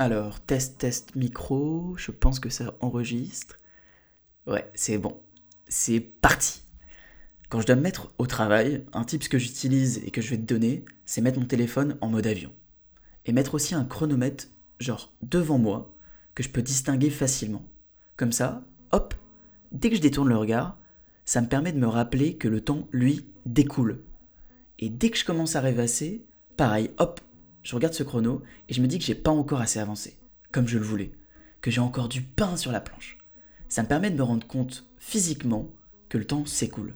Alors, test, test, micro, je pense que ça enregistre. Ouais, c'est bon. C'est parti. Quand je dois me mettre au travail, un tip que j'utilise et que je vais te donner, c'est mettre mon téléphone en mode avion. Et mettre aussi un chronomètre, genre devant moi, que je peux distinguer facilement. Comme ça, hop, dès que je détourne le regard, ça me permet de me rappeler que le temps, lui, découle. Et dès que je commence à rêvasser, pareil, hop, je regarde ce chrono et je me dis que j'ai pas encore assez avancé, comme je le voulais, que j'ai encore du pain sur la planche. Ça me permet de me rendre compte physiquement que le temps s'écoule.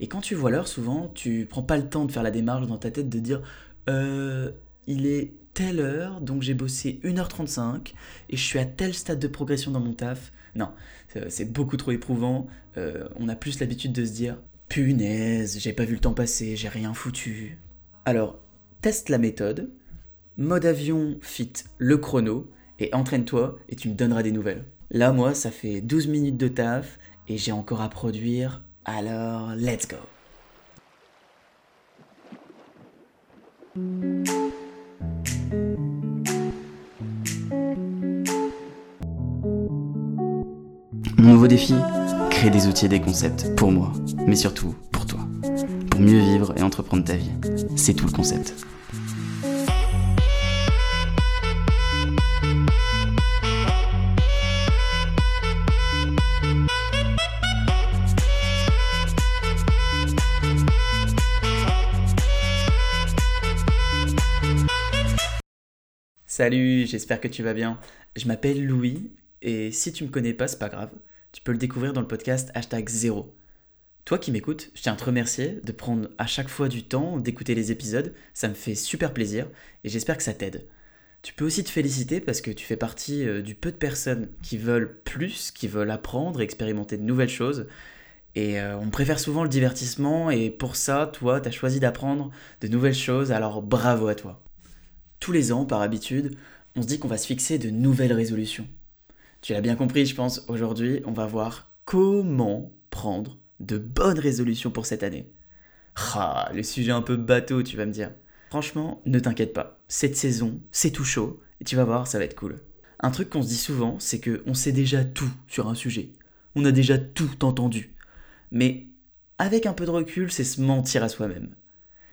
Et quand tu vois l'heure, souvent, tu prends pas le temps de faire la démarche dans ta tête de dire euh, il est telle heure, donc j'ai bossé 1h35 et je suis à tel stade de progression dans mon taf. Non, c'est beaucoup trop éprouvant. Euh, on a plus l'habitude de se dire punaise, j'ai pas vu le temps passer, j'ai rien foutu. Alors, teste la méthode, mode avion fit le chrono, et entraîne-toi et tu me donneras des nouvelles. Là, moi, ça fait 12 minutes de taf et j'ai encore à produire, alors let's go. Mon nouveau défi Créer des outils et des concepts pour moi, mais surtout pour toi. Pour mieux vivre et entreprendre ta vie. C'est tout le concept. Salut, j'espère que tu vas bien. Je m'appelle Louis et si tu me connais pas, c'est pas grave. Tu peux le découvrir dans le podcast hashtag 0. Toi qui m'écoutes, je tiens à te remercier de prendre à chaque fois du temps d'écouter les épisodes. Ça me fait super plaisir et j'espère que ça t'aide. Tu peux aussi te féliciter parce que tu fais partie euh, du peu de personnes qui veulent plus, qui veulent apprendre, expérimenter de nouvelles choses. Et euh, on préfère souvent le divertissement et pour ça, toi, tu as choisi d'apprendre de nouvelles choses, alors bravo à toi tous les ans, par habitude, on se dit qu'on va se fixer de nouvelles résolutions. Tu l'as bien compris, je pense, aujourd'hui, on va voir comment prendre de bonnes résolutions pour cette année. Ah, le sujet un peu bateau, tu vas me dire. Franchement, ne t'inquiète pas. Cette saison, c'est tout chaud, et tu vas voir, ça va être cool. Un truc qu'on se dit souvent, c'est qu'on sait déjà tout sur un sujet. On a déjà tout entendu. Mais avec un peu de recul, c'est se mentir à soi-même.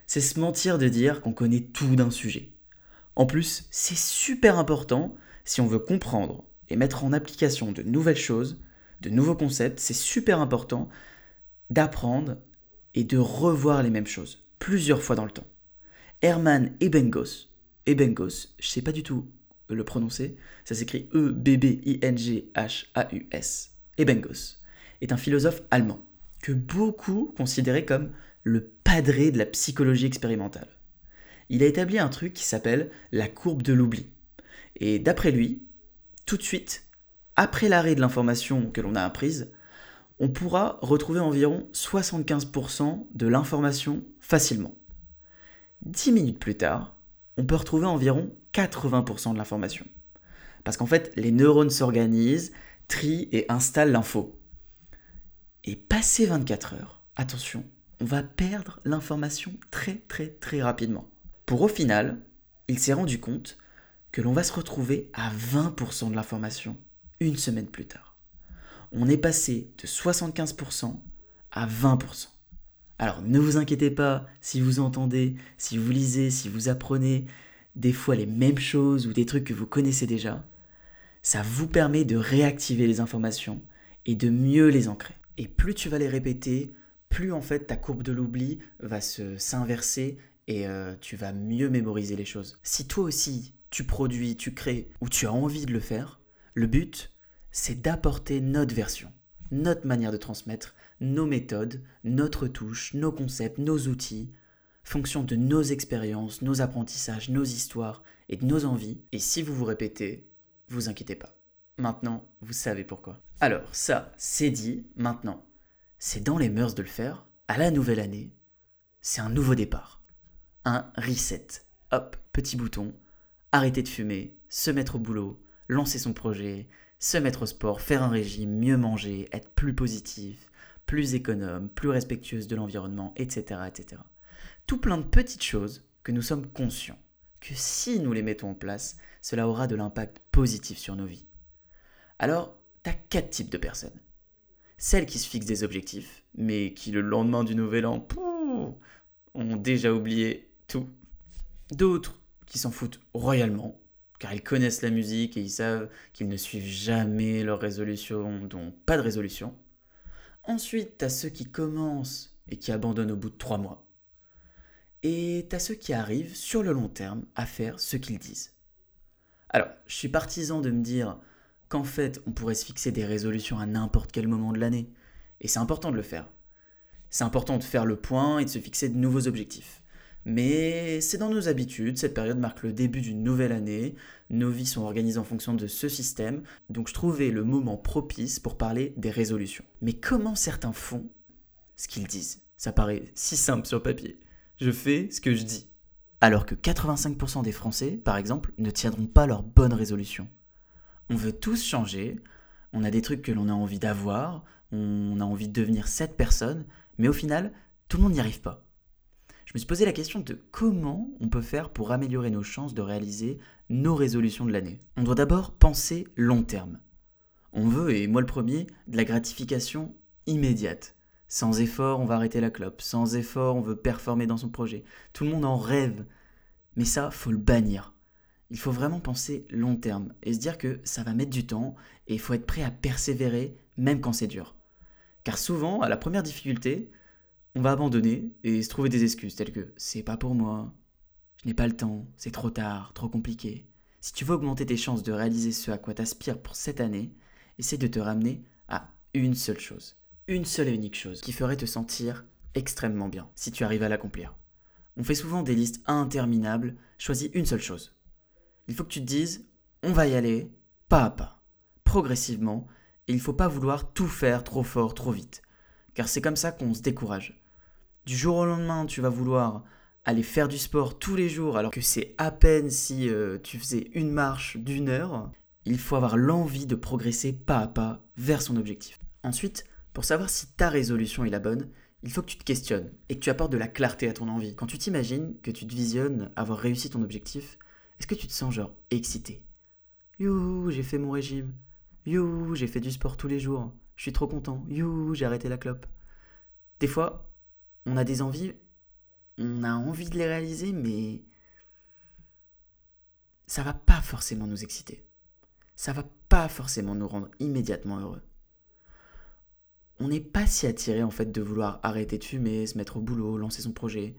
C'est se mentir de dire qu'on connaît tout d'un sujet. En plus, c'est super important si on veut comprendre et mettre en application de nouvelles choses, de nouveaux concepts, c'est super important d'apprendre et de revoir les mêmes choses plusieurs fois dans le temps. Herman Ebengos, Ebengos, je sais pas du tout le prononcer, ça s'écrit E-B-B-I-N-G-H-A-U-S, Ebengos, est un philosophe allemand que beaucoup considéraient comme le padré de la psychologie expérimentale il a établi un truc qui s'appelle la courbe de l'oubli. Et d'après lui, tout de suite, après l'arrêt de l'information que l'on a apprise, on pourra retrouver environ 75% de l'information facilement. Dix minutes plus tard, on peut retrouver environ 80% de l'information. Parce qu'en fait, les neurones s'organisent, trient et installent l'info. Et passé 24 heures, attention, on va perdre l'information très très très rapidement. Pour au final, il s'est rendu compte que l'on va se retrouver à 20% de l'information une semaine plus tard. On est passé de 75% à 20%. Alors ne vous inquiétez pas si vous entendez, si vous lisez, si vous apprenez des fois les mêmes choses ou des trucs que vous connaissez déjà. Ça vous permet de réactiver les informations et de mieux les ancrer. Et plus tu vas les répéter, plus en fait ta courbe de l'oubli va se s'inverser et euh, tu vas mieux mémoriser les choses. Si toi aussi tu produis, tu crées ou tu as envie de le faire, le but c'est d'apporter notre version, notre manière de transmettre, nos méthodes, notre touche, nos concepts, nos outils, fonction de nos expériences, nos apprentissages, nos histoires et de nos envies. Et si vous vous répétez, vous inquiétez pas. Maintenant, vous savez pourquoi. Alors, ça, c'est dit, maintenant, c'est dans les mœurs de le faire. À la nouvelle année, c'est un nouveau départ un reset. Hop, petit bouton, arrêter de fumer, se mettre au boulot, lancer son projet, se mettre au sport, faire un régime, mieux manger, être plus positif, plus économe, plus respectueuse de l'environnement, etc., etc. Tout plein de petites choses que nous sommes conscients. que si nous les mettons en place, cela aura de l'impact positif sur nos vies. Alors, tu as quatre types de personnes. Celles qui se fixent des objectifs, mais qui le lendemain du nouvel an, ont déjà oublié tout. D'autres qui s'en foutent royalement, car ils connaissent la musique et ils savent qu'ils ne suivent jamais leurs résolutions, donc pas de résolution. Ensuite, t'as ceux qui commencent et qui abandonnent au bout de trois mois. Et t'as ceux qui arrivent sur le long terme à faire ce qu'ils disent. Alors, je suis partisan de me dire qu'en fait, on pourrait se fixer des résolutions à n'importe quel moment de l'année. Et c'est important de le faire. C'est important de faire le point et de se fixer de nouveaux objectifs. Mais c'est dans nos habitudes, cette période marque le début d'une nouvelle année, nos vies sont organisées en fonction de ce système, donc je trouvais le moment propice pour parler des résolutions. Mais comment certains font ce qu'ils disent? Ça paraît si simple sur papier. Je fais ce que je dis. Alors que 85% des Français, par exemple, ne tiendront pas leurs bonnes résolutions. On veut tous changer, on a des trucs que l'on a envie d'avoir, on a envie de devenir cette personne, mais au final, tout le monde n'y arrive pas je me suis posé la question de comment on peut faire pour améliorer nos chances de réaliser nos résolutions de l'année. On doit d'abord penser long terme. On veut, et moi le premier, de la gratification immédiate. Sans effort, on va arrêter la clope. Sans effort, on veut performer dans son projet. Tout le monde en rêve. Mais ça, faut le bannir. Il faut vraiment penser long terme et se dire que ça va mettre du temps et il faut être prêt à persévérer même quand c'est dur. Car souvent, à la première difficulté, on va abandonner et se trouver des excuses telles que c'est pas pour moi, je n'ai pas le temps, c'est trop tard, trop compliqué. Si tu veux augmenter tes chances de réaliser ce à quoi t'aspires pour cette année, essaie de te ramener à une seule chose. Une seule et unique chose qui ferait te sentir extrêmement bien si tu arrives à l'accomplir. On fait souvent des listes interminables, choisis une seule chose. Il faut que tu te dises, on va y aller, pas à pas, progressivement, et il ne faut pas vouloir tout faire trop fort, trop vite. Car c'est comme ça qu'on se décourage du jour au lendemain, tu vas vouloir aller faire du sport tous les jours, alors que c'est à peine si euh, tu faisais une marche d'une heure, il faut avoir l'envie de progresser pas à pas vers son objectif. Ensuite, pour savoir si ta résolution est la bonne, il faut que tu te questionnes et que tu apportes de la clarté à ton envie. Quand tu t'imagines que tu te visionnes avoir réussi ton objectif, est-ce que tu te sens genre excité? You, j'ai fait mon régime. You, j'ai fait du sport tous les jours. Je suis trop content. You, j'ai arrêté la clope. Des fois, on a des envies, on a envie de les réaliser, mais ça va pas forcément nous exciter. Ça va pas forcément nous rendre immédiatement heureux. On n'est pas si attiré en fait de vouloir arrêter de fumer, se mettre au boulot, lancer son projet,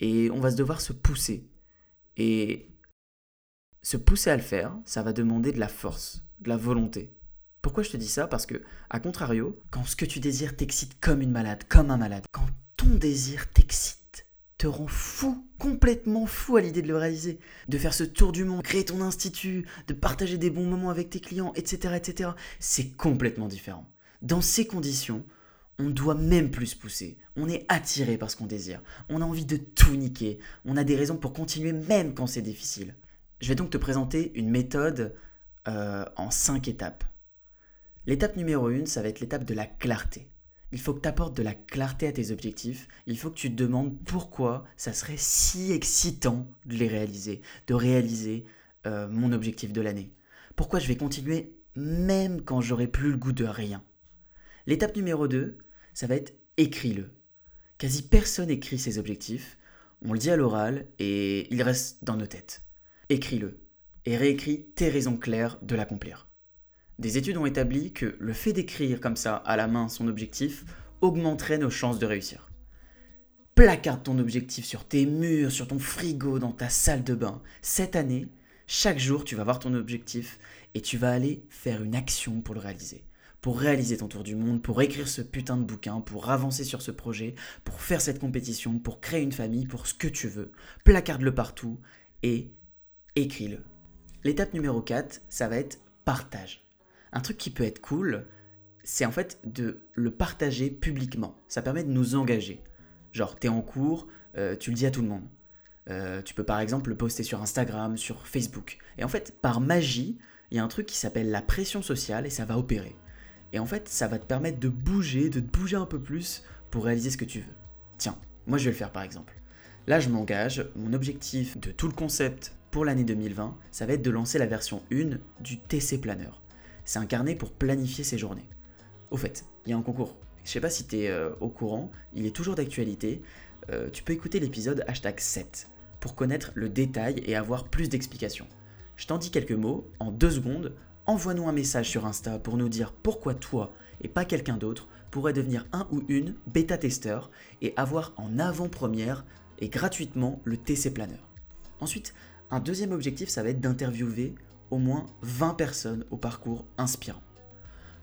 et on va se devoir se pousser. Et se pousser à le faire, ça va demander de la force, de la volonté. Pourquoi je te dis ça? Parce que, à contrario, quand ce que tu désires t'excite comme une malade, comme un malade, quand ton désir t'excite, te rend fou, complètement fou à l'idée de le réaliser, de faire ce tour du monde, créer ton institut, de partager des bons moments avec tes clients, etc., etc. C'est complètement différent. Dans ces conditions, on doit même plus pousser. On est attiré par ce qu'on désire. On a envie de tout niquer. On a des raisons pour continuer même quand c'est difficile. Je vais donc te présenter une méthode euh, en cinq étapes. L'étape numéro 1, ça va être l'étape de la clarté il faut que tu apportes de la clarté à tes objectifs, il faut que tu te demandes pourquoi ça serait si excitant de les réaliser, de réaliser euh, mon objectif de l'année. Pourquoi je vais continuer même quand j'aurai plus le goût de rien? L'étape numéro 2, ça va être écris-le. Quasi personne écrit ses objectifs, on le dit à l'oral et il reste dans nos têtes. Écris-le et réécris tes raisons claires de l'accomplir. Des études ont établi que le fait d'écrire comme ça à la main son objectif augmenterait nos chances de réussir. Placarde ton objectif sur tes murs, sur ton frigo, dans ta salle de bain. Cette année, chaque jour, tu vas voir ton objectif et tu vas aller faire une action pour le réaliser. Pour réaliser ton tour du monde, pour écrire ce putain de bouquin, pour avancer sur ce projet, pour faire cette compétition, pour créer une famille, pour ce que tu veux. Placarde-le partout et écris-le. L'étape numéro 4, ça va être partage un truc qui peut être cool, c'est en fait de le partager publiquement. Ça permet de nous engager. Genre, t'es en cours, euh, tu le dis à tout le monde. Euh, tu peux par exemple le poster sur Instagram, sur Facebook. Et en fait, par magie, il y a un truc qui s'appelle la pression sociale et ça va opérer. Et en fait, ça va te permettre de bouger, de te bouger un peu plus pour réaliser ce que tu veux. Tiens, moi je vais le faire par exemple. Là, je m'engage, mon objectif de tout le concept pour l'année 2020, ça va être de lancer la version 1 du TC Planner. C'est un carnet pour planifier ses journées. Au fait, il y a un concours. Je sais pas si tu es euh, au courant, il est toujours d'actualité. Euh, tu peux écouter l'épisode hashtag 7 pour connaître le détail et avoir plus d'explications. Je t'en dis quelques mots, en deux secondes, envoie-nous un message sur Insta pour nous dire pourquoi toi et pas quelqu'un d'autre pourrait devenir un ou une bêta-testeur et avoir en avant-première et gratuitement le TC Planner. Ensuite, un deuxième objectif, ça va être d'interviewer au moins 20 personnes au parcours inspirant.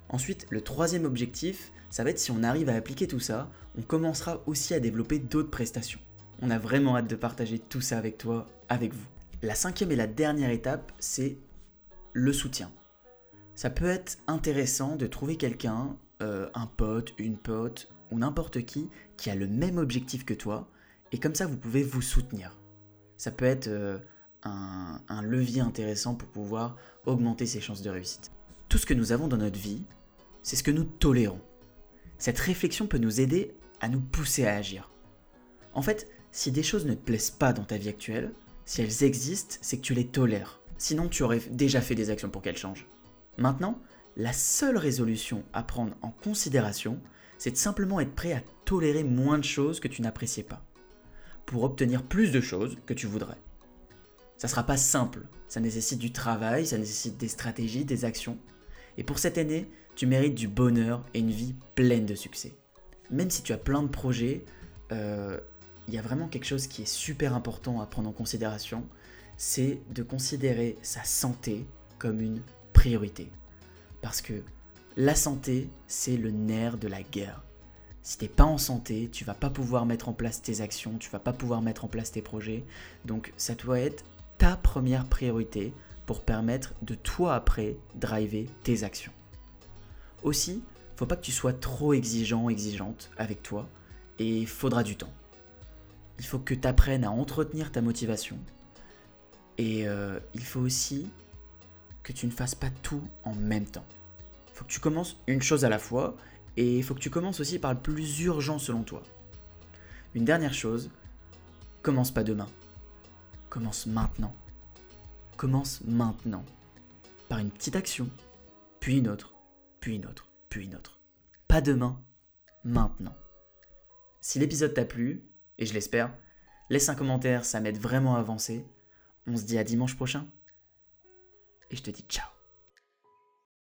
Ensuite, le troisième objectif, ça va être si on arrive à appliquer tout ça, on commencera aussi à développer d'autres prestations. On a vraiment hâte de partager tout ça avec toi, avec vous. La cinquième et la dernière étape, c'est le soutien. Ça peut être intéressant de trouver quelqu'un, euh, un pote, une pote ou n'importe qui, qui a le même objectif que toi, et comme ça vous pouvez vous soutenir. Ça peut être euh, un, levier intéressant pour pouvoir augmenter ses chances de réussite. Tout ce que nous avons dans notre vie, c'est ce que nous tolérons. Cette réflexion peut nous aider à nous pousser à agir. En fait, si des choses ne te plaisent pas dans ta vie actuelle, si elles existent, c'est que tu les tolères. Sinon, tu aurais déjà fait des actions pour qu'elles changent. Maintenant, la seule résolution à prendre en considération, c'est de simplement être prêt à tolérer moins de choses que tu n'appréciais pas, pour obtenir plus de choses que tu voudrais. Ça sera pas simple, ça nécessite du travail, ça nécessite des stratégies, des actions. Et pour cette année, tu mérites du bonheur et une vie pleine de succès. Même si tu as plein de projets, euh, il y a vraiment quelque chose qui est super important à prendre en considération, c'est de considérer sa santé comme une priorité. Parce que la santé, c'est le nerf de la guerre. Si t'es pas en santé, tu vas pas pouvoir mettre en place tes actions, tu vas pas pouvoir mettre en place tes projets. Donc ça doit être ta première priorité pour permettre de toi après driver tes actions. Aussi, faut pas que tu sois trop exigeant, exigeante avec toi, et faudra du temps. Il faut que tu apprennes à entretenir ta motivation, et euh, il faut aussi que tu ne fasses pas tout en même temps. Faut que tu commences une chose à la fois, et faut que tu commences aussi par le plus urgent selon toi. Une dernière chose, commence pas demain. Commence maintenant. Commence maintenant. Par une petite action, puis une autre, puis une autre, puis une autre. Pas demain, maintenant. Si l'épisode t'a plu, et je l'espère, laisse un commentaire, ça m'aide vraiment à avancer. On se dit à dimanche prochain. Et je te dis ciao.